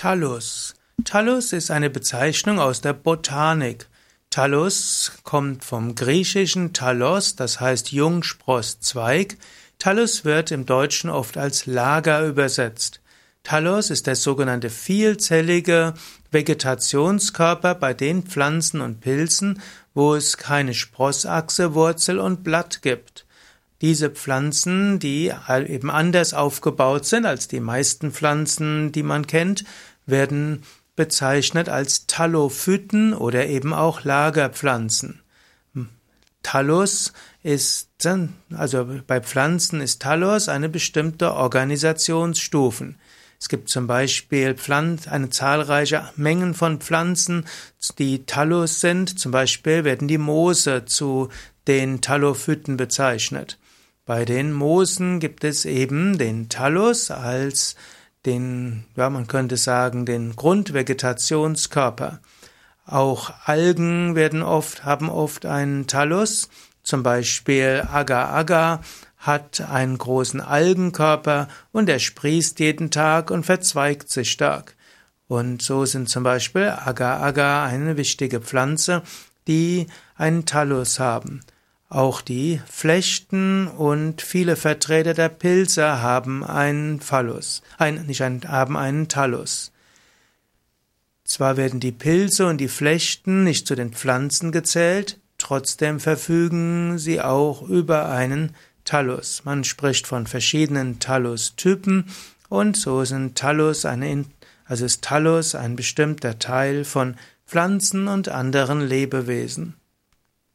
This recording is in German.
Thallus. Thallus ist eine Bezeichnung aus der Botanik. Thallus kommt vom griechischen Thalos, das heißt Jungsprosszweig. Thallus wird im Deutschen oft als Lager übersetzt. Thallus ist der sogenannte vielzellige Vegetationskörper bei den Pflanzen und Pilzen, wo es keine Sprossachse, Wurzel und Blatt gibt. Diese Pflanzen, die eben anders aufgebaut sind als die meisten Pflanzen, die man kennt, werden bezeichnet als Talophyten oder eben auch Lagerpflanzen. Thallus ist, also bei Pflanzen ist Thallus eine bestimmte Organisationsstufen. Es gibt zum Beispiel Pflanz, eine zahlreiche Mengen von Pflanzen, die Thallus sind. Zum Beispiel werden die Moose zu den Talophyten bezeichnet. Bei den Moosen gibt es eben den Thallus als den, ja, man könnte sagen, den Grundvegetationskörper. Auch Algen werden oft, haben oft einen Thallus. Zum Beispiel Agar-Agar hat einen großen Algenkörper und er sprießt jeden Tag und verzweigt sich stark. Und so sind zum Beispiel Agar-Agar eine wichtige Pflanze, die einen Thallus haben. Auch die Flechten und viele Vertreter der Pilze haben einen Phallus, ein, nicht einen, haben einen Thallus. Zwar werden die Pilze und die Flechten nicht zu den Pflanzen gezählt, trotzdem verfügen sie auch über einen Thallus. Man spricht von verschiedenen Thallus-Typen und so sind Thallus eine, also ist Thallus ein bestimmter Teil von Pflanzen und anderen Lebewesen.